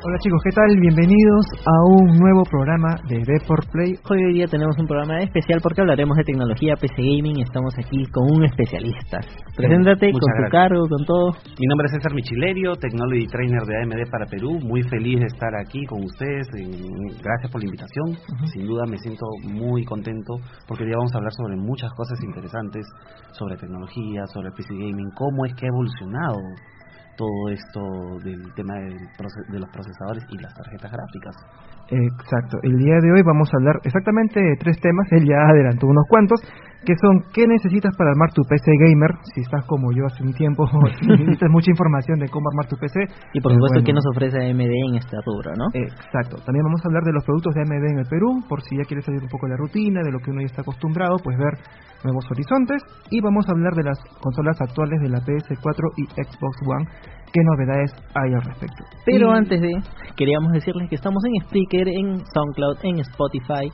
Hola chicos, ¿qué tal? Bienvenidos a un nuevo programa de Deport Play. Hoy día tenemos un programa especial porque hablaremos de tecnología, PC Gaming. Estamos aquí con un especialista. Preséntate con tu cargo, con todo. Mi nombre es César Michilerio, Technology Trainer de AMD para Perú. Muy feliz de estar aquí con ustedes. Gracias por la invitación. Sin duda me siento muy contento porque hoy vamos a hablar sobre muchas cosas interesantes, sobre tecnología, sobre PC Gaming, cómo es que ha evolucionado todo esto del tema de los procesadores y las tarjetas gráficas. Exacto, el día de hoy vamos a hablar exactamente de tres temas, él ya adelantó unos cuantos, que son qué necesitas para armar tu PC gamer, si estás como yo hace un tiempo, necesitas mucha información de cómo armar tu PC. Y por supuesto, ¿qué nos ofrece AMD en esta rubro, no? Exacto, también vamos a hablar de los productos de AMD en el Perú, por si ya quieres salir un poco de la rutina, de lo que uno ya está acostumbrado, pues ver nuevos horizontes, y vamos a hablar de las consolas actuales de la PS4 y Xbox One, qué novedades hay al respecto. Pero antes de, queríamos decirles que estamos en Spreaker, en SoundCloud, en Spotify.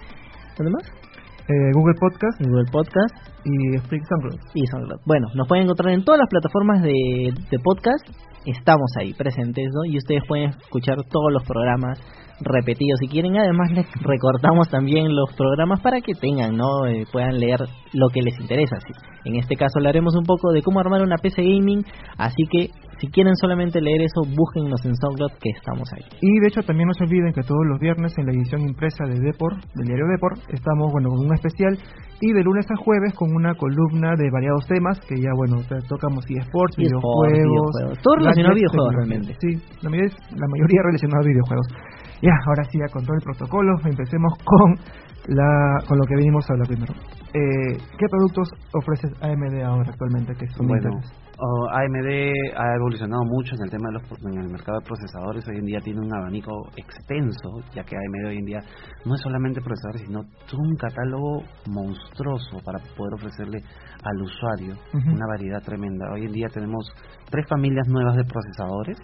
¿Dónde más? Eh, Google Podcast. Google Podcast. Y SoundCloud. Y SoundCloud. Bueno, nos pueden encontrar en todas las plataformas de, de podcast. Estamos ahí presentes, ¿no? Y ustedes pueden escuchar todos los programas repetidos si quieren. Además, les recortamos también los programas para que tengan, ¿no? Eh, puedan leer lo que les interesa. En este caso hablaremos un poco de cómo armar una PC gaming, así que si quieren solamente leer eso, búsquennos en SoundCloud que estamos ahí. Y de hecho también no se olviden que todos los viernes en la edición impresa de Deport, del diario Deport, estamos bueno con un especial y de lunes a jueves con una columna de variados temas que ya bueno, tocamos eSports, videojuegos, videojuegos, todo relacionado a videojuegos realmente. Sí, la mayoría, la mayoría relacionado a videojuegos. Ya, ahora sí, ya con todo el protocolo, empecemos con la con lo que venimos a hablar primero. Eh, ¿Qué productos ofrece AMD ahora actualmente que son bueno, AMD ha evolucionado mucho en el tema de los en el mercado de procesadores. Hoy en día tiene un abanico extenso, ya que AMD hoy en día no es solamente procesadores, sino todo un catálogo monstruoso para poder ofrecerle al usuario una variedad tremenda. Hoy en día tenemos tres familias nuevas de procesadores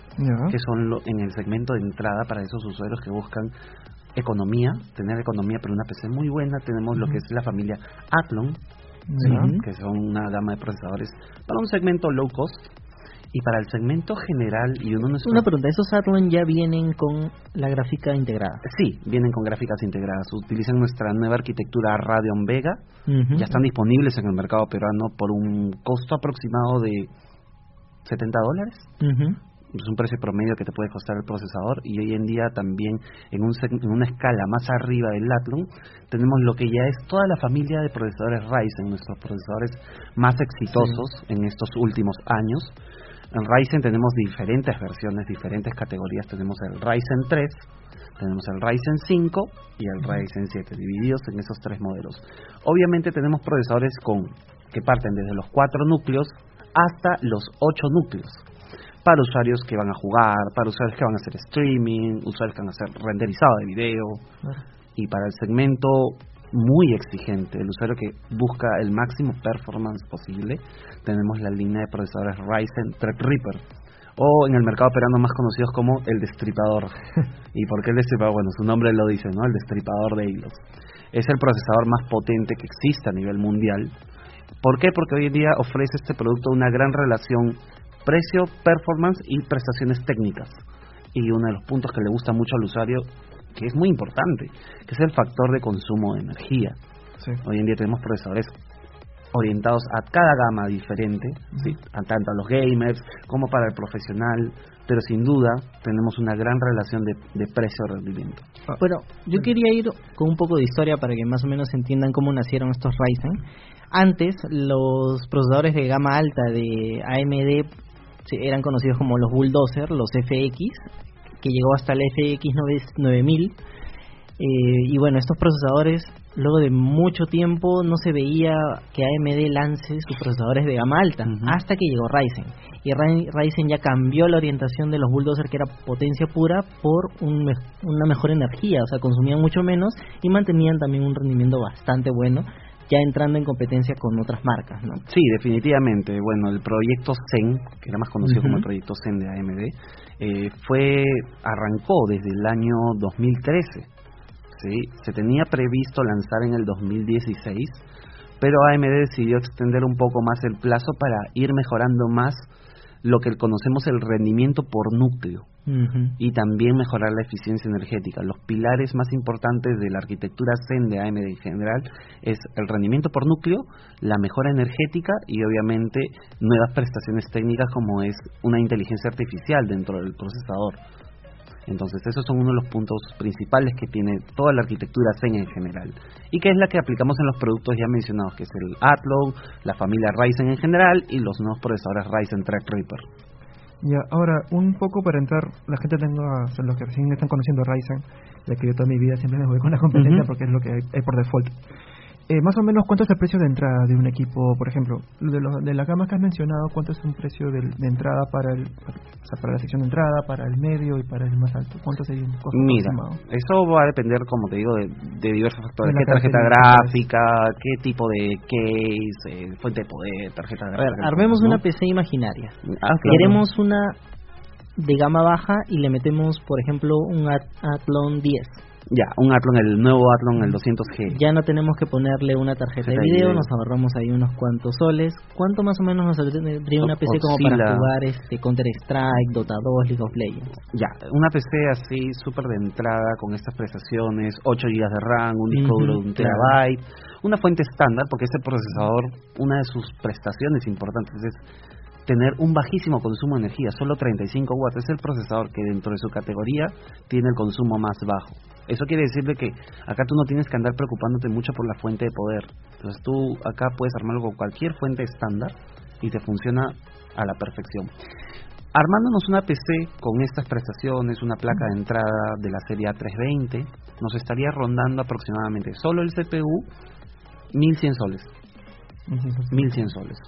que son en el segmento de entrada para esos usuarios que buscan economía, tener economía pero una PC muy buena. Tenemos lo que es la familia Athlon, que son una gama de procesadores para un segmento low cost y para el segmento general y uno una pregunta esos Athlon ya vienen con la gráfica integrada sí vienen con gráficas integradas. Utilizan nuestra nueva arquitectura Radeon Vega. Ya están disponibles en el mercado peruano por un costo aproximado de 70 dólares es un precio promedio que te puede costar el procesador y hoy en día también en, un, en una escala más arriba del Athlon tenemos lo que ya es toda la familia de procesadores Ryzen, nuestros procesadores más exitosos en estos últimos años. En Ryzen tenemos diferentes versiones, diferentes categorías. Tenemos el Ryzen 3, tenemos el Ryzen 5 y el Ryzen 7, divididos en esos tres modelos. Obviamente tenemos procesadores con que parten desde los 4 núcleos hasta los 8 núcleos para usuarios que van a jugar, para usuarios que van a hacer streaming, usuarios que van a hacer renderizado de video y para el segmento muy exigente, el usuario que busca el máximo performance posible, tenemos la línea de procesadores Ryzen Threadripper o en el mercado operando más conocidos como el destripador. ¿Y por qué el destripador? Bueno, su nombre lo dice, ¿no? El destripador de hilos. Es el procesador más potente que existe a nivel mundial. ¿Por qué? Porque hoy en día ofrece este producto una gran relación precio, performance y prestaciones técnicas. Y uno de los puntos que le gusta mucho al usuario, que es muy importante, que es el factor de consumo de energía. Hoy en día tenemos procesadores orientados a cada gama diferente, tanto a los gamers como para el profesional, pero sin duda tenemos una gran relación de, de precio-rendimiento. Ah, bueno, yo quería ir con un poco de historia para que más o menos entiendan cómo nacieron estos Ryzen. Antes, los procesadores de gama alta de AMD eran conocidos como los Bulldozer, los FX, que llegó hasta el FX 9000. Eh, y bueno, estos procesadores, luego de mucho tiempo, no se veía que AMD lance sus procesadores de gama alta, hasta que llegó Ryzen. Y Ryzen ya cambió la orientación de los Bulldozer, que era potencia pura, por una mejor energía, o sea, consumían mucho menos y mantenían también un rendimiento bastante bueno ya entrando en competencia con otras marcas, ¿no? Sí, definitivamente. Bueno, el proyecto Zen, que era más conocido como el proyecto Zen de AMD, eh, fue arrancó desde el año 2013. ¿sí? Se tenía previsto lanzar en el 2016, pero AMD decidió extender un poco más el plazo para ir mejorando más lo que conocemos el rendimiento por núcleo y también mejorar la eficiencia energética. Los pilares más importantes de la arquitectura Zen de AMD en general es el rendimiento por núcleo, la mejora energética y obviamente nuevas prestaciones técnicas como es una inteligencia artificial dentro del procesador. Entonces, esos son uno de los puntos principales que tiene toda la arquitectura Zen en general. Y que es la que aplicamos en los productos ya mencionados, que es el Athlon, la familia Ryzen en general y los nuevos procesadores Ryzen Threadripper. Ya, ahora, un poco para entrar, la gente tenga, o los que recién están conociendo Ryzen, ya que yo toda mi vida siempre me voy con la competencia porque es lo que hay por default. Eh, más o menos, ¿cuánto es el precio de entrada de un equipo? Por ejemplo, de, los, de las gamas que has mencionado, ¿cuánto es un precio de, entrada para el, para la sección de entrada, para el medio y para el más alto? ¿Cuánto sería un costo Mira, eso va a depender, como te digo, de, diversos factores. ¿Qué tarjeta gráfica? ¿Qué tipo de case? Eh, fuente de poder, tarjeta gráfica. A ver, armemos una PC imaginaria. Ah, Queremos una de gama baja y le metemos, por ejemplo, un Athlon 10 ya, un Athlon, el nuevo Athlon, el 200G. Ya no tenemos que ponerle una tarjeta de video, nos ahorramos ahí unos cuantos soles. ¿Cuánto más o menos nos saldría una PC como para jugar este Counter Strike, Dota 2, League of Legends? Ya, una PC así, súper de entrada, con estas prestaciones, 8 GB de RAM, un disco duro de un terabyte, una fuente estándar, porque este procesador, una de sus prestaciones importantes es tener un bajísimo consumo de energía, solo 35 watts. Es el procesador que dentro de su categoría tiene el consumo más bajo. Eso quiere decir que acá tú no tienes que andar preocupándote mucho por la fuente de poder. Entonces tú acá puedes armarlo con cualquier fuente estándar y te funciona a la perfección. Armándonos una PC con estas prestaciones, una placa de entrada de la serie A320, nos estaría rondando aproximadamente solo el CPU 1100 soles. 1100 soles.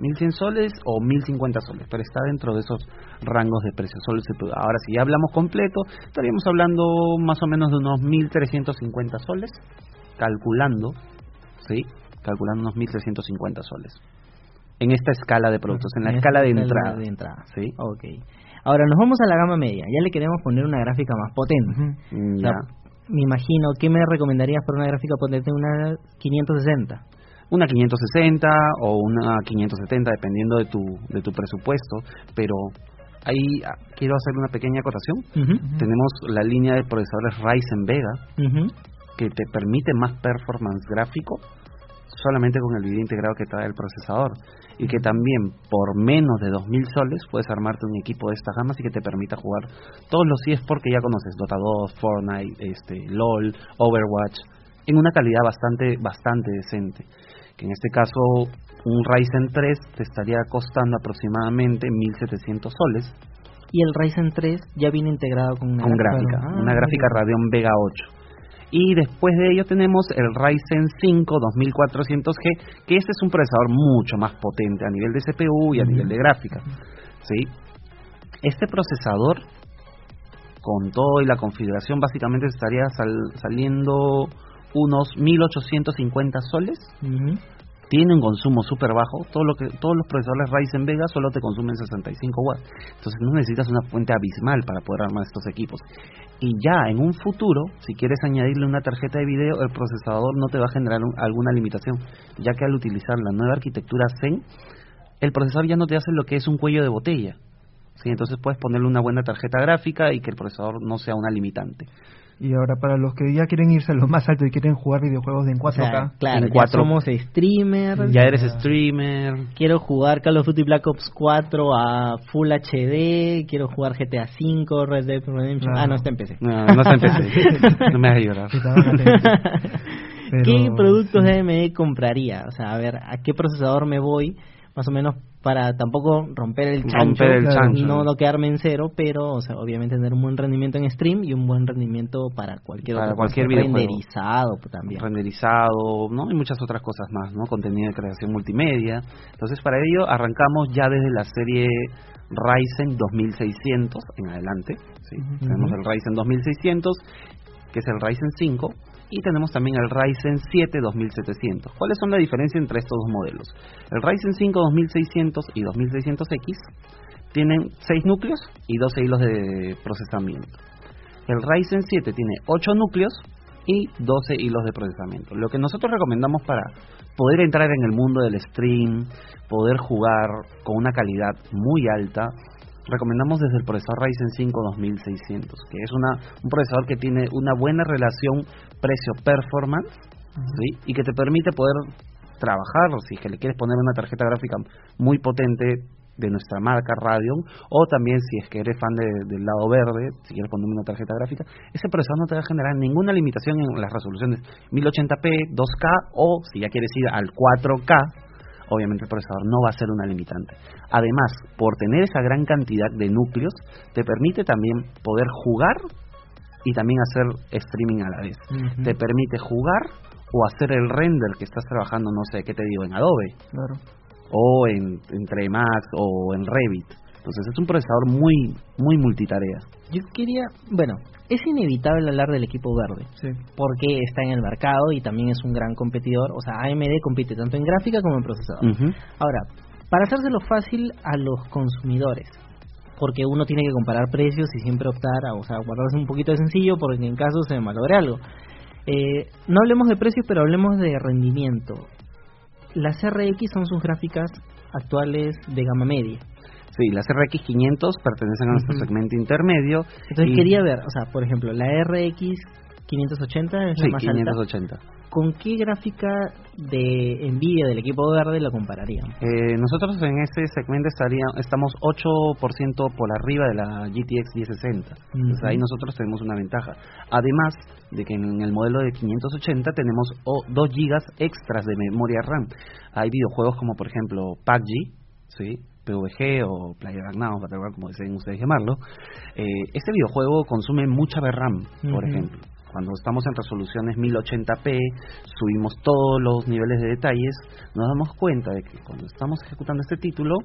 1100 soles o 1050 soles, pero está dentro de esos rangos de precios. Ahora, si ya hablamos completo, estaríamos hablando más o menos de unos 1350 soles, calculando, ¿sí? Calculando unos 1350 soles. En esta escala de productos, en la escala de entrada. de entrada. ¿Sí? Ok. Ahora nos vamos a la gama media. Ya le queremos poner una gráfica más potente. me imagino, ¿qué me recomendarías para una gráfica potente? Una 560 una 560 o una 570 dependiendo de tu de tu presupuesto, pero ahí ah, quiero hacer una pequeña acotación. Tenemos la línea de procesadores Ryzen Vega que te permite más performance gráfico solamente con el video integrado que trae el procesador y que también por menos de 2000 soles puedes armarte un equipo de estas gamas y que te permita jugar todos los eSports que ya conoces, Dota 2, Fortnite, este LOL, Overwatch en una calidad bastante bastante decente en este caso un Ryzen 3 te estaría costando aproximadamente 1700 soles. Y el Ryzen 3 ya viene integrado con una gráfica, una gráfica ah, Radeon Vega 8. Y después de ello tenemos el Ryzen 5 2400G, que este es un procesador mucho más potente a nivel de CPU y a nivel de gráfica. ¿sí? Este procesador, con todo y la configuración, básicamente estaría saliendo unos 1850 soles. Tiene un consumo súper bajo. Todo lo que, todos los procesadores Ryzen Vega solo te consumen 65 watts. Entonces no necesitas una fuente abismal para poder armar estos equipos. Y ya en un futuro, si quieres añadirle una tarjeta de video, el procesador no te va a generar alguna limitación, ya que al utilizar la nueva arquitectura Zen, el procesador ya no te hace lo que es un cuello de botella. ¿sí? Entonces puedes ponerle una buena tarjeta gráfica y que el procesador no sea una limitante. Y ahora para los que ya quieren irse a lo más alto y quieren jugar videojuegos en 4K. claro, en 4... somos streamer. Ya eres streamer. Quiero jugar Call of Duty Black Ops 4 a Full HD. Quiero jugar GTA 5, Red Dead Redemption. Ah, no está en PC. No, no está en PC. no me hagas llorar. ¿Qué productos de AMD compraría? O sea, a ver, ¿a qué procesador me voy? Más o menos para tampoco romper el chancho, y no, no, quedarme en cero, pero o sea, obviamente tener un buen rendimiento en stream y un buen rendimiento para cualquier para cualquier renderizado también. Renderizado, ¿no? Y muchas otras cosas más, ¿no? Contenido de creación multimedia. Entonces, para ello arrancamos ya desde la serie Ryzen 2600 en adelante, ¿sí? Tenemos el Ryzen 2600, que es el Ryzen 5 y tenemos también el Ryzen 7 2700. ¿Cuáles son la diferencia entre estos dos modelos? El Ryzen 5 2600 y 2600X tienen 6 núcleos y 12 hilos de procesamiento. El Ryzen 7 tiene 8 núcleos y 12 hilos de procesamiento. Lo que nosotros recomendamos para poder entrar en el mundo del stream, poder jugar con una calidad muy alta, recomendamos desde el procesador Ryzen 5 2600, que es una, un procesador que tiene una buena relación precio-performance y que te permite poder trabajar, si es que le quieres poner una tarjeta gráfica muy potente de nuestra marca Radeon, o también si es que eres fan del lado verde, si quieres ponerme una tarjeta gráfica, ese procesador no te va a generar ninguna limitación en las resoluciones. 1080p, 2K o si ya quieres ir al 4K, obviamente el procesador no va a ser una limitante. Además, por tener esa gran cantidad de núcleos, te permite también poder jugar y también hacer streaming a la vez. Te permite jugar o hacer el render que estás trabajando, no sé, ¿qué te digo? En Adobe. O en, entre Max o en Revit. Entonces es un procesador muy, muy multitarea. Yo quería, bueno, es inevitable hablar del equipo verde, sí. porque está en el mercado y también es un gran competidor. O sea, AMD compite tanto en gráfica como en procesador. Ahora, para hacérselo fácil a los consumidores, porque uno tiene que comparar precios y siempre optar a, o sea, guardarse un poquito de sencillo porque en caso se malogre algo. Eh, no hablemos de precios, pero hablemos de rendimiento. Las RX son sus gráficas actuales de gama media. Sí, las RX 500 pertenecen a nuestro segmento intermedio. Entonces quería ver, o sea, por ejemplo, la RX 580 es la más 580. ¿Con qué gráfica de Nvidia del equipo verde la compararían? Eh, nosotros en este segmento estaría, estamos 8% por arriba de la GTX 1060. Entonces ahí nosotros tenemos una ventaja. Además de que en el modelo de 580 tenemos 2 GB extras de memoria RAM. Hay videojuegos como por ejemplo PUBG, ¿sí? PVG o Player Now, como deseen ustedes llamarlo. Eh, este videojuego consume mucha VRAM, por ejemplo. Cuando estamos en resoluciones 1080p, subimos todos los niveles de detalles, nos damos cuenta de que cuando estamos ejecutando este título,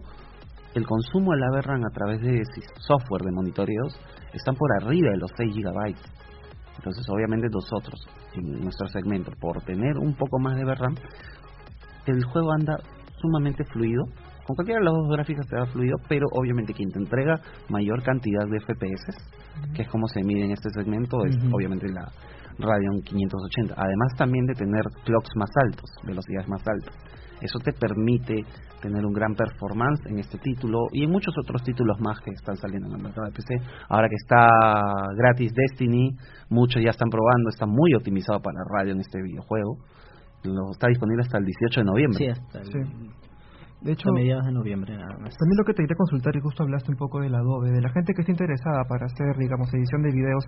el consumo de la VRAM a través de software de monitoreos están por arriba de los 6 GB. Entonces, obviamente nosotros, en nuestro segmento, por tener un poco más de VRAM, el juego anda sumamente fluido con cualquiera de las dos gráficas te da fluido, pero obviamente quien te entrega mayor cantidad de FPS, que es como se mide en este segmento, es obviamente la Radeon 580. Además también de tener clocks más altos, velocidades más altas. Eso te permite tener un gran performance en este título y en muchos otros títulos más que están saliendo en el mercado de PC. Ahora que está gratis Destiny, muchos ya están probando, está muy optimizado para Radeon este videojuego. Lo, está disponible hasta el 18 de noviembre. Sí, hasta el... De hecho, a mediados de noviembre nada más. También lo que te quería consultar, y justo hablaste un poco del Adobe, de la gente que está interesada para hacer, digamos, edición de videos,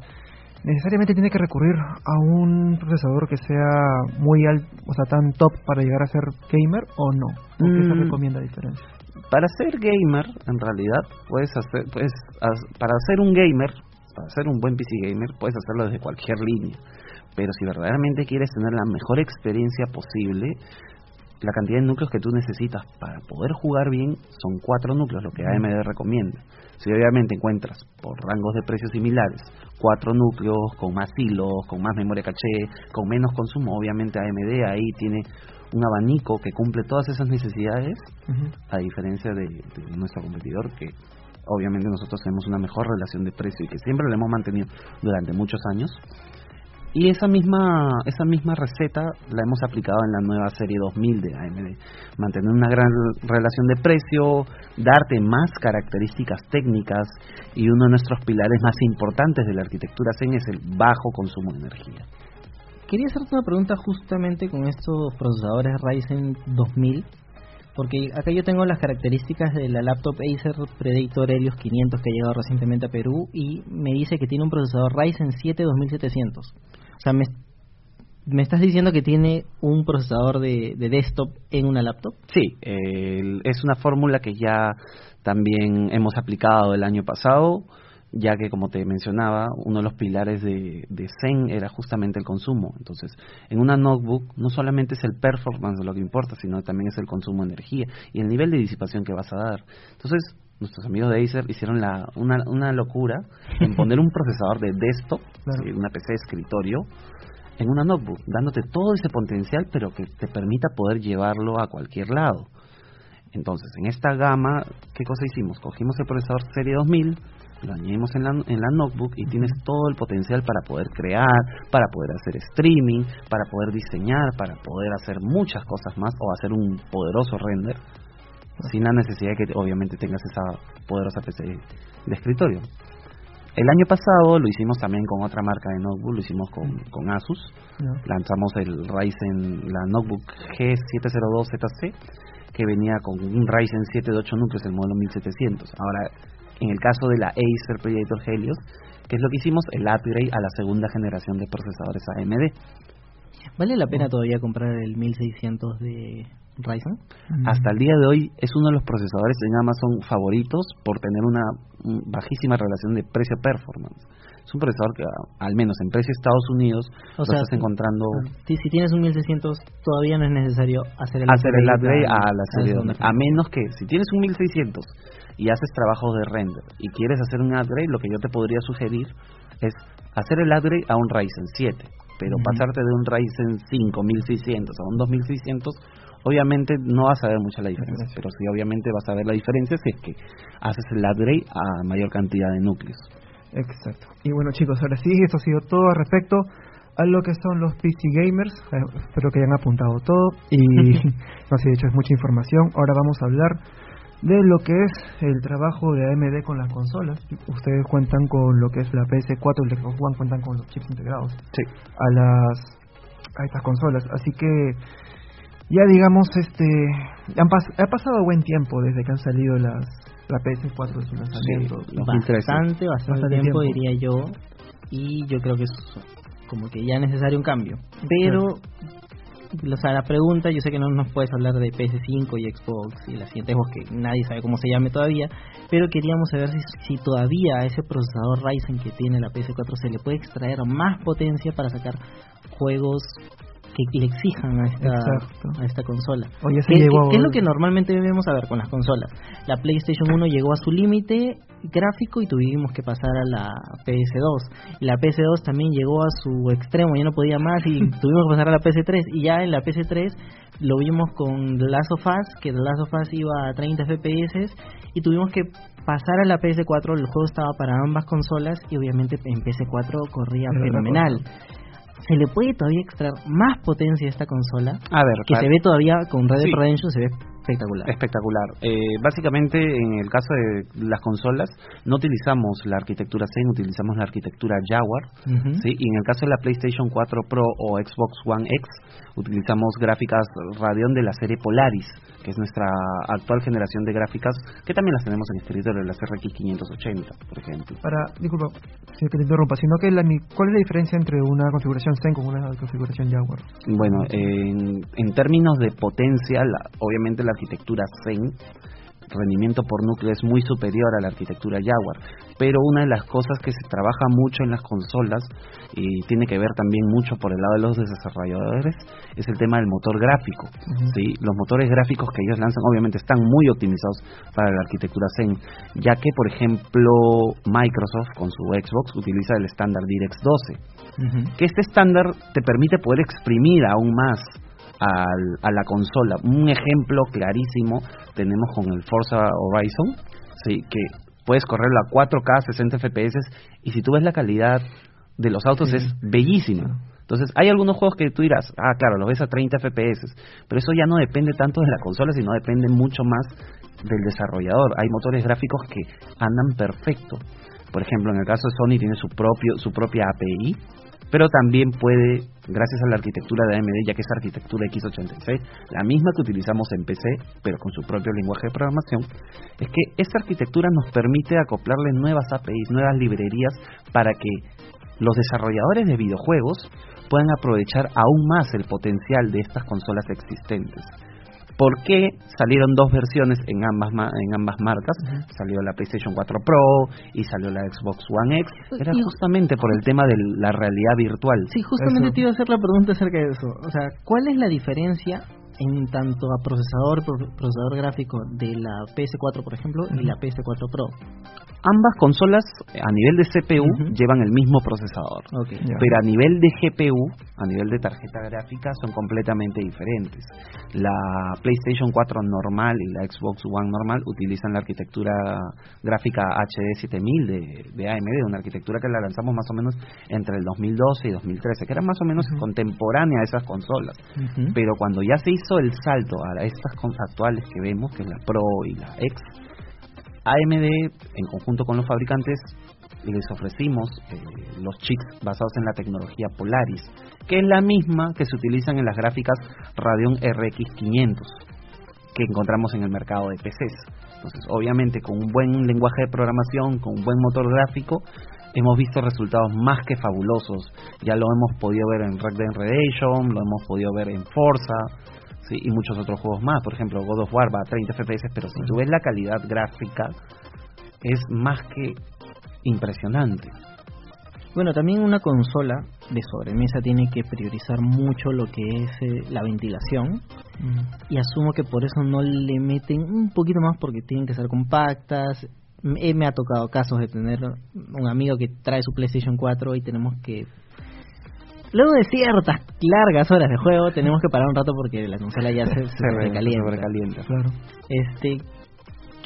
necesariamente tiene que recurrir a un procesador que sea muy alto, o sea, tan top para llegar a ser gamer o no. ¿Qué se mm. recomienda diferencia? Para ser gamer, en realidad, puedes hacer, puedes, para ser un gamer, para ser un buen PC gamer, puedes hacerlo desde cualquier línea. Pero si verdaderamente quieres tener la mejor experiencia posible, la cantidad de núcleos que tú necesitas para poder jugar bien son cuatro núcleos, lo que AMD recomienda. Si obviamente encuentras por rangos de precios similares cuatro núcleos con más hilos, con más memoria caché, con menos consumo, obviamente AMD ahí tiene un abanico que cumple todas esas necesidades, a diferencia de, de nuestro competidor que obviamente nosotros tenemos una mejor relación de precio y que siempre lo hemos mantenido durante muchos años y esa misma, esa misma receta la hemos aplicado en la nueva serie 2000 de AMD. Mantener una gran relación de precio, darte más características técnicas y uno de nuestros pilares más importantes de la arquitectura Zen es el bajo consumo de energía. Quería hacerte una pregunta justamente con estos procesadores Ryzen 2000 porque acá yo tengo las características de la laptop Acer Predator Helios 500 que ha llegado recientemente a Perú y me dice que tiene un procesador Ryzen 7 2700. O sea, me, me estás diciendo que tiene un procesador de, desktop en una laptop. Sí, es una fórmula que ya también hemos aplicado el año pasado ya que como te mencionaba, uno de los pilares de, de, Zen era justamente el consumo. Entonces, en una notebook no solamente es el performance lo que importa, sino también es el consumo de energía y el nivel de disipación que vas a dar. Entonces, nuestros amigos de Acer hicieron la, una, una locura en poner un procesador de desktop, una PC de escritorio, en una notebook, dándote todo ese potencial, pero que te permita poder llevarlo a cualquier lado. Entonces, en esta gama, ¿qué cosa hicimos? Cogimos el procesador Serie 2000, lo añadimos en la, en la notebook y tienes todo el potencial para poder crear, para poder hacer streaming, para poder diseñar, para poder hacer muchas cosas más o hacer un poderoso render sin la necesidad de que obviamente tengas esa poderosa PC de escritorio. El año pasado lo hicimos también con otra marca de notebook, lo hicimos con, con Asus. Lanzamos el Ryzen, la notebook G702ZC, que venía con un Ryzen 7 de 8 núcleos, el modelo 1700. Ahora, en el caso de la Acer Predator Helios, que es lo que hicimos, el upgrade a la segunda generación de procesadores AMD. ¿Vale la pena todavía comprar el 1600 de Ryzen? Mm. Hasta el día de hoy es uno de los procesadores en Amazon favoritos por tener una bajísima relación de precio-performance. Es un procesador que, al menos en precio Estados Unidos, lo estás encontrando. Si, si tienes un 1600, todavía no es necesario hacer el hacer el upgrade a, la serie. A, a menos que, si tienes un 1600 y haces trabajos de render y quieres hacer un upgrade, lo que yo te podría sugerir es hacer el upgrade a un Ryzen 7 pero pasarte de un Ryzen 5 1600 a un 2600 obviamente no vas a ver mucha la diferencia, pero sí obviamente vas a ver la diferencia si es que haces el upgrade a mayor cantidad de núcleos. Exacto. Y bueno chicos, ahora sí, esto ha sido todo respecto a lo que son los PC gamers. Eh, espero que hayan apuntado todo y no sé, de hecho es mucha información. Ahora vamos a hablar de lo que es el trabajo de AMD con las consolas. Ustedes cuentan con lo que es la PS4 y el Xbox One cuentan con los chips integrados sí. a las a estas consolas. Así que ya digamos este han ha pasado buen tiempo desde que han salido las la PS4 de su lanzamiento bastante bastante, tiempo, diría yo. Y yo creo que es como que ya es necesario un cambio. Pero o sea, la pregunta, yo sé que no nos puedes hablar de PS5 y Xbox y la siguiente Xbox que nadie sabe cómo se llame todavía, pero queríamos saber si, si todavía a ese procesador Ryzen que tiene la PS4 se le puede extraer más potencia para sacar juegos que le exijan a esta, a esta consola. Oye, ¿Qué, es lo que normalmente debemos a ver con las consolas? La PlayStation 1 llegó a su límite gráfico y tuvimos que pasar a la PS2. La PS2 también llegó a su extremo, ya no podía más y tuvimos que pasar a la PS3. Y ya en la PS3 lo vimos con The Last of Us, que The Last of Us iba a 30 FPS y tuvimos que pasar a la PS4, el juego estaba para ambas consolas y obviamente en PS4 corría fenomenal se le puede todavía extraer más potencia a esta consola. A ver, que se ve todavía con Red Dead Redemption se ve espectacular. Espectacular. Eh, básicamente, en el caso de las consolas, no utilizamos la arquitectura Zen, utilizamos la arquitectura Jaguar. ¿sí? Y en el caso de la PlayStation 4 Pro o Xbox One X, utilizamos gráficas Radeon de la serie Polaris, que es nuestra actual generación de gráficas, que también las tenemos en escritorio, las RX 580, por ejemplo. Para, disculpa, si te interrumpa, sino que la, ¿cuál es la diferencia entre una configuración Zen con una configuración Jaguar? Bueno, en, en términos de potencia, la, obviamente la arquitectura Zen rendimiento por núcleo es muy superior a la arquitectura Jaguar. Pero una de las cosas que se trabaja mucho en las consolas y tiene que ver también mucho por el lado de los desarrolladores es el tema del motor gráfico. ¿sí? Los motores gráficos que ellos lanzan obviamente están muy optimizados para la arquitectura Zen, ya que por ejemplo Microsoft con su Xbox utiliza el estándar DirectX 12, que este estándar te permite poder exprimir aún más a la consola. Un ejemplo clarísimo tenemos con el Forza Horizon, ¿sí? que puedes correrlo a 4K, 60 FPS, y si tú ves la calidad de los autos es bellísima. Entonces, hay algunos juegos que tú dirás, ah, claro, lo ves a 30 FPS, pero eso ya no depende tanto de la consola, sino depende mucho más del desarrollador. Hay motores gráficos que andan perfecto. Por ejemplo, en el caso de Sony tiene su propio su propia API, pero también puede, gracias a la arquitectura de AMD, ya que es arquitectura x86, la misma que utilizamos en PC, pero con su propio lenguaje de programación, es que esta arquitectura nos permite acoplarle nuevas APIs, nuevas librerías, para que los desarrolladores de videojuegos puedan aprovechar aún más el potencial de estas consolas existentes. ¿Por qué salieron dos versiones en ambas en ambas marcas? Salió la PlayStation 4 Pro y salió la Xbox One X. Era justamente por el tema de la realidad virtual. Sí, justamente te iba a hacer la pregunta acerca de eso. O sea, ¿cuál es la diferencia en tanto a procesador procesador gráfico de la PS4, por ejemplo, y la PS4 Pro? ambas consolas a nivel de CPU llevan el mismo procesador, pero a nivel de GPU, a nivel de tarjeta gráfica, son completamente diferentes. La PlayStation 4 normal y la Xbox One normal utilizan la arquitectura gráfica HD 7000 de, de AMD, una arquitectura que la lanzamos más o menos entre el 2012 y 2013, que era más o menos contemporánea a esas consolas. Pero cuando ya se hizo el salto a estas actuales que vemos, que es la Pro y la X, AMD, en conjunto con los fabricantes, les ofrecimos eh, los chips basados en la tecnología Polaris, que es la misma que se utilizan en las gráficas Radeon RX 500 que encontramos en el mercado de PCs. Entonces, obviamente, con un buen lenguaje de programación, con un buen motor gráfico, hemos visto resultados más que fabulosos. Ya lo hemos podido ver en Red Dead Redemption, lo hemos podido ver en Forza, y muchos otros juegos más. Por ejemplo, God of War va a 30 FPS, pero si tú ves la calidad gráfica, es más que impresionante. Bueno, también una consola de sobremesa tiene que priorizar mucho lo que es eh, la ventilación mm. y asumo que por eso no le meten un poquito más porque tienen que ser compactas. Me, me ha tocado casos de tener un amigo que trae su PlayStation 4 y tenemos que Luego de ciertas largas horas de juego, tenemos que parar un rato porque la consola ya se, se, recalienta. Claro. Este,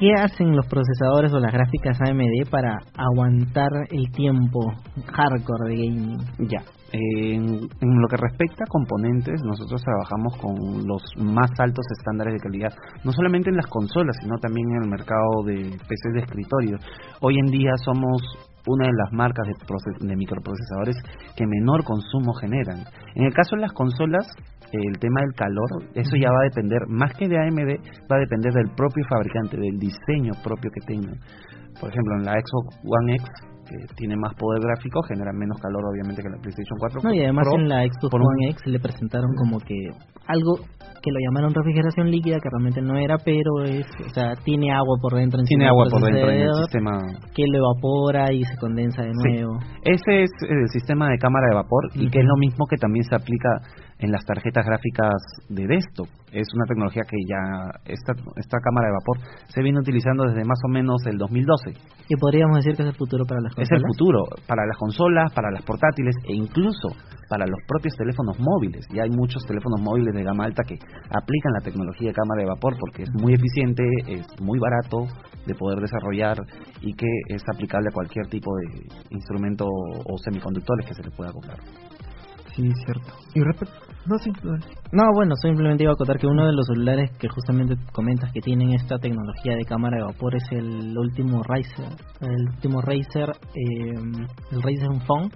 ¿Qué hacen los procesadores o las gráficas AMD para aguantar el tiempo hardcore de gaming? Ya. En, en, lo que respecta a componentes, nosotros trabajamos con los más altos estándares de calidad, no solamente en las consolas, sino también en el mercado de PCs de escritorio. Hoy en día somos una de las marcas de, de microprocesadores que menor consumo generan. En el caso de las consolas, el tema del calor, eso ya va a depender, más que de AMD, va a depender del propio fabricante, del diseño propio que tenga. Por ejemplo, en la Xbox One X, que tiene más poder gráfico, genera menos calor obviamente que la PlayStation 4. No, y además en la Xbox One X le presentaron como que algo que lo llamaron refrigeración líquida, que realmente no era, pero es, o sea, tiene agua por dentro. Tiene agua por dentro en el sistema. Que lo evapora y se condensa de nuevo. Ese es el sistema de cámara de vapor y que es lo mismo que también se aplica en las tarjetas gráficas de desktop. Es una tecnología que ya, esta, esta cámara de vapor se viene utilizando desde más o menos el 2012. Y podríamos decir que es el futuro para las consolas. Es el futuro para las consolas, para las portátiles e incluso para los propios teléfonos móviles. Ya hay muchos teléfonos móviles de gama alta que aplican la tecnología de cámara de vapor porque es muy eficiente, es muy barato de poder desarrollar y que es aplicable a cualquier tipo de instrumento o semiconductores que se le pueda comprar. Sí, cierto. ¿Y no, no, bueno, simplemente iba a acotar que uno de los celulares que justamente comentas que tienen esta tecnología de cámara de vapor es el último Razer, el último Razer, eh, el Razer Phone,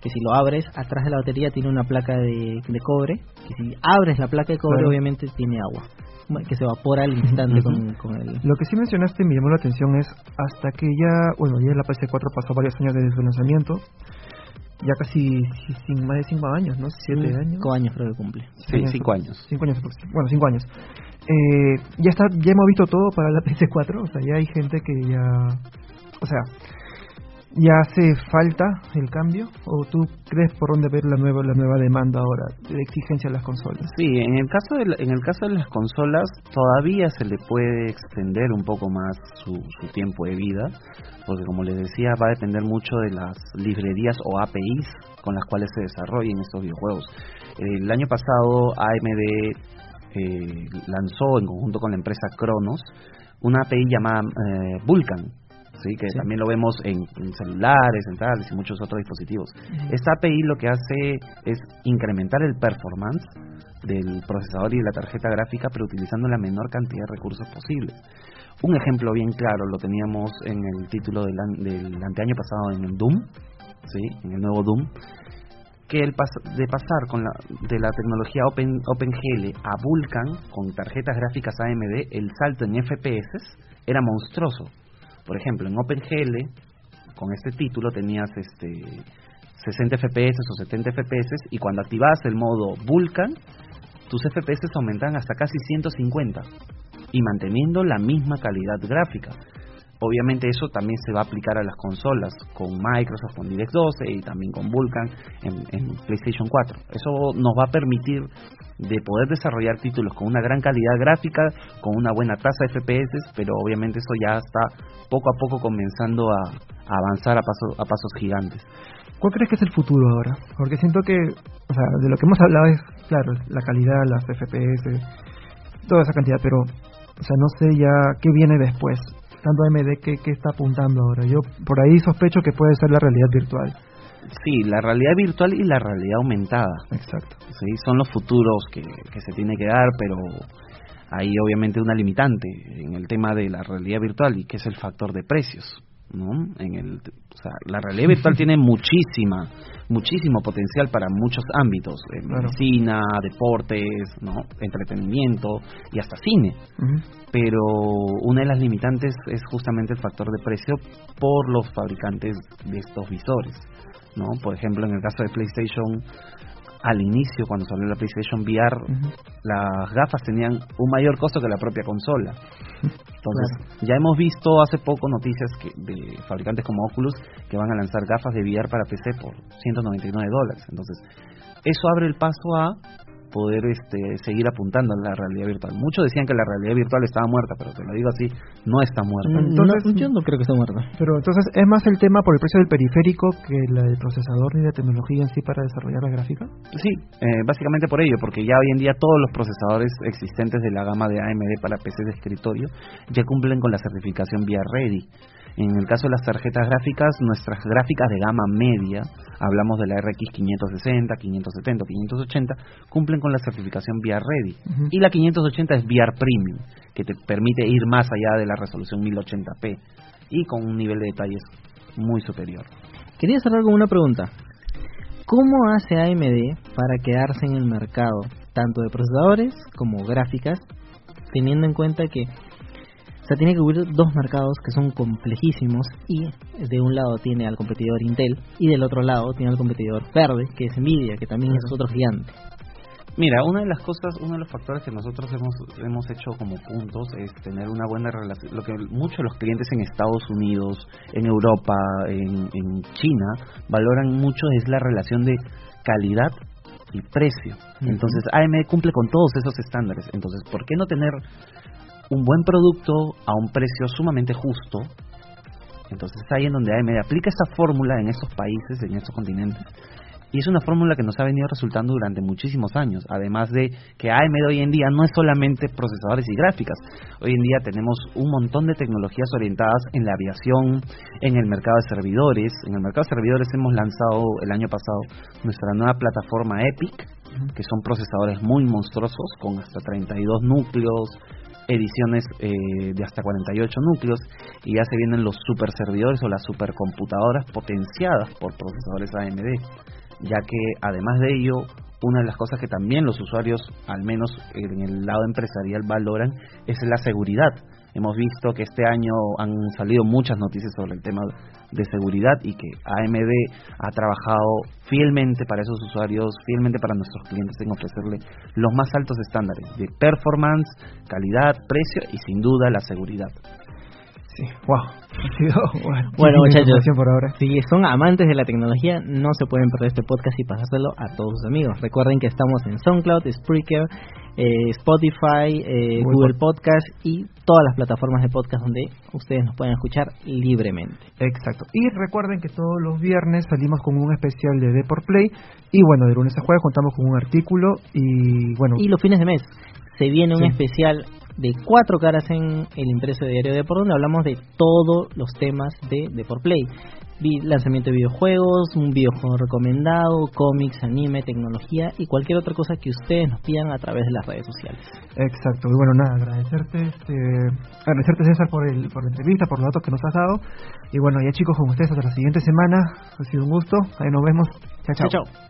que si lo abres, atrás de la batería tiene una placa de, de cobre, que si abres la placa de cobre obviamente tiene agua que se evapora al instante con, el... Lo que sí mencionaste y me llamó la atención es hasta que ya, bueno, ya la PS4 pasó varios años desde su lanzamiento, ya casi sin más de cinco años, ¿no? Siete años. Cinco años creo que cumple. Sí, cinco años. Cinco años, bueno, cinco años. Eh, ya está, ya hemos visto todo para la PS4, o sea, ya hay gente que ya, o sea, ya hace falta el cambio o tú crees por dónde ver la nueva la nueva demanda ahora de exigencia de las consolas sí en el caso de en el caso de las consolas todavía se le puede extender un poco más su, tiempo de vida porque como les decía va a depender mucho de las librerías o APIs con las cuales se desarrollen estos videojuegos. El año pasado AMD eh, lanzó en conjunto con la empresa Kronos una API llamada eh, Vulkan ¿sí? que también lo vemos en, celulares, en tablets y muchos otros dispositivos. Esta API lo que hace es incrementar el performance del procesador y de la tarjeta gráfica, pero utilizando la menor cantidad de recursos posibles. Un ejemplo bien claro lo teníamos en el título del, del anteaño pasado en el Doom, ¿sí? en el nuevo Doom, que el de pasar con la, de la tecnología Open, OpenGL a Vulkan con tarjetas gráficas AMD, el salto en FPS era monstruoso. Por ejemplo, en OpenGL, con este título tenías este 60 FPS o 70 FPS y cuando activabas el modo Vulkan, tus FPS aumentaban hasta casi 150 y manteniendo la misma calidad gráfica. Obviamente eso también se va a aplicar a las consolas con Microsoft, con DirectX 12 y también con Vulkan en, PlayStation 4. Eso nos va a permitir de poder desarrollar títulos con una gran calidad gráfica, con una buena tasa de FPS, pero obviamente eso ya está poco a poco comenzando a, avanzar a, paso, a pasos gigantes. ¿Cuál crees que es el futuro ahora? Porque siento que, o sea, de lo que hemos hablado es, claro, la calidad, las FPS, toda esa cantidad, pero, o sea, no sé ya qué viene después tanto AMD que, está apuntando ahora. Yo por ahí sospecho que puede ser la realidad virtual. Sí, la realidad virtual y la realidad aumentada. Exacto. Sí, son los futuros que, que se tiene que dar, pero hay obviamente una limitante en el tema de la realidad virtual y que es el factor de precios. ¿No? En el, o sea, la realidad virtual tiene muchísima, muchísimo potencial para muchos ámbitos, medicina, deportes, ¿no? entretenimiento y hasta cine. Pero una de las limitantes es justamente el factor de precio por los fabricantes de estos visores. ¿no? Por ejemplo, en el caso de PlayStation, al inicio, cuando salió la PlayStation VR, las gafas tenían un mayor costo que la propia consola. Entonces, ya hemos visto hace poco noticias que, de fabricantes como Oculus que van a lanzar gafas de VR para PC por 199 dólares. Entonces, eso abre el paso a poder este, seguir apuntando a la realidad virtual. Muchos decían que la realidad virtual estaba muerta, pero te lo digo así, no está muerta. Mm, entonces, yo no creo que esté muerta. Pero entonces es más el tema por el precio del periférico que la del procesador ni de tecnología en sí para desarrollar la gráfica. Sí, eh, básicamente por ello, porque ya hoy en día todos los procesadores existentes de la gama de AMD para PC de escritorio ya cumplen con la certificación vía Ready. En el caso de las tarjetas gráficas, nuestras gráficas de gama media, hablamos de la RX 560, 570 580, cumplen con la certificación VR Ready. Y la 580 es VR Premium, que te permite ir más allá de la resolución 1080p y con un nivel de detalles muy superior. Quería cerrar con una pregunta. ¿Cómo hace AMD para quedarse en el mercado, tanto de procesadores como gráficas, teniendo en cuenta que sea, tiene que cubrir dos mercados que son complejísimos y de un lado tiene al competidor Intel y del otro lado tiene al competidor verde, que es Nvidia, que también es otro gigante. Mira, una de las cosas, uno de los factores que nosotros hemos, hemos hecho como puntos es tener una buena relación. Lo que muchos de los clientes en Estados Unidos, en Europa, en, en China, valoran mucho es la relación de calidad y precio. Entonces, AMD cumple con todos esos estándares. Entonces, ¿por qué no tener un buen producto a un precio sumamente justo. Entonces es ahí en donde AMD aplica esa fórmula en esos países, en esos continentes. Y es una fórmula que nos ha venido resultando durante muchísimos años. Además de que AMD hoy en día no es solamente procesadores y gráficas. Hoy en día tenemos un montón de tecnologías orientadas en la aviación, en el mercado de servidores. En el mercado de servidores hemos lanzado el año pasado nuestra nueva plataforma Epic, que son procesadores muy monstruosos con hasta 32 núcleos, ediciones eh, de hasta 48 núcleos y ya se vienen los super servidores o las supercomputadoras potenciadas por procesadores AMD, ya que además de ello, una de las cosas que también los usuarios, al menos en el lado empresarial, valoran es la seguridad Hemos visto que este año han salido muchas noticias sobre el tema de seguridad y que AMD ha trabajado fielmente para esos usuarios, fielmente para nuestros clientes en ofrecerle los más altos estándares de performance, calidad, precio y sin duda la seguridad. Wow. bueno, bueno muchachos, por ahora. si son amantes de la tecnología, no se pueden perder este podcast y pasárselo a todos sus amigos. Recuerden que estamos en SoundCloud, Spreaker, eh, Spotify, eh, Google Podcast y todas las plataformas de podcast donde ustedes nos pueden escuchar libremente. Exacto. Y recuerden que todos los viernes salimos con un especial de Deport Play y bueno, de lunes a jueves contamos con un artículo y bueno. Y los fines de mes se viene un especial de cuatro caras en el impreso de Diario de Deport donde hablamos de todos los temas de Deport Play lanzamiento de videojuegos, un videojuego recomendado, cómics, anime, tecnología y cualquier otra cosa que ustedes nos pidan a través de las redes sociales. Exacto, y bueno, nada, agradecerte, este, agradecerte César por, el, por la entrevista, por los datos que nos has dado. Y bueno, ya chicos, con ustedes hasta la siguiente semana. Ha sido un gusto, ahí nos vemos. chao. chao. chao.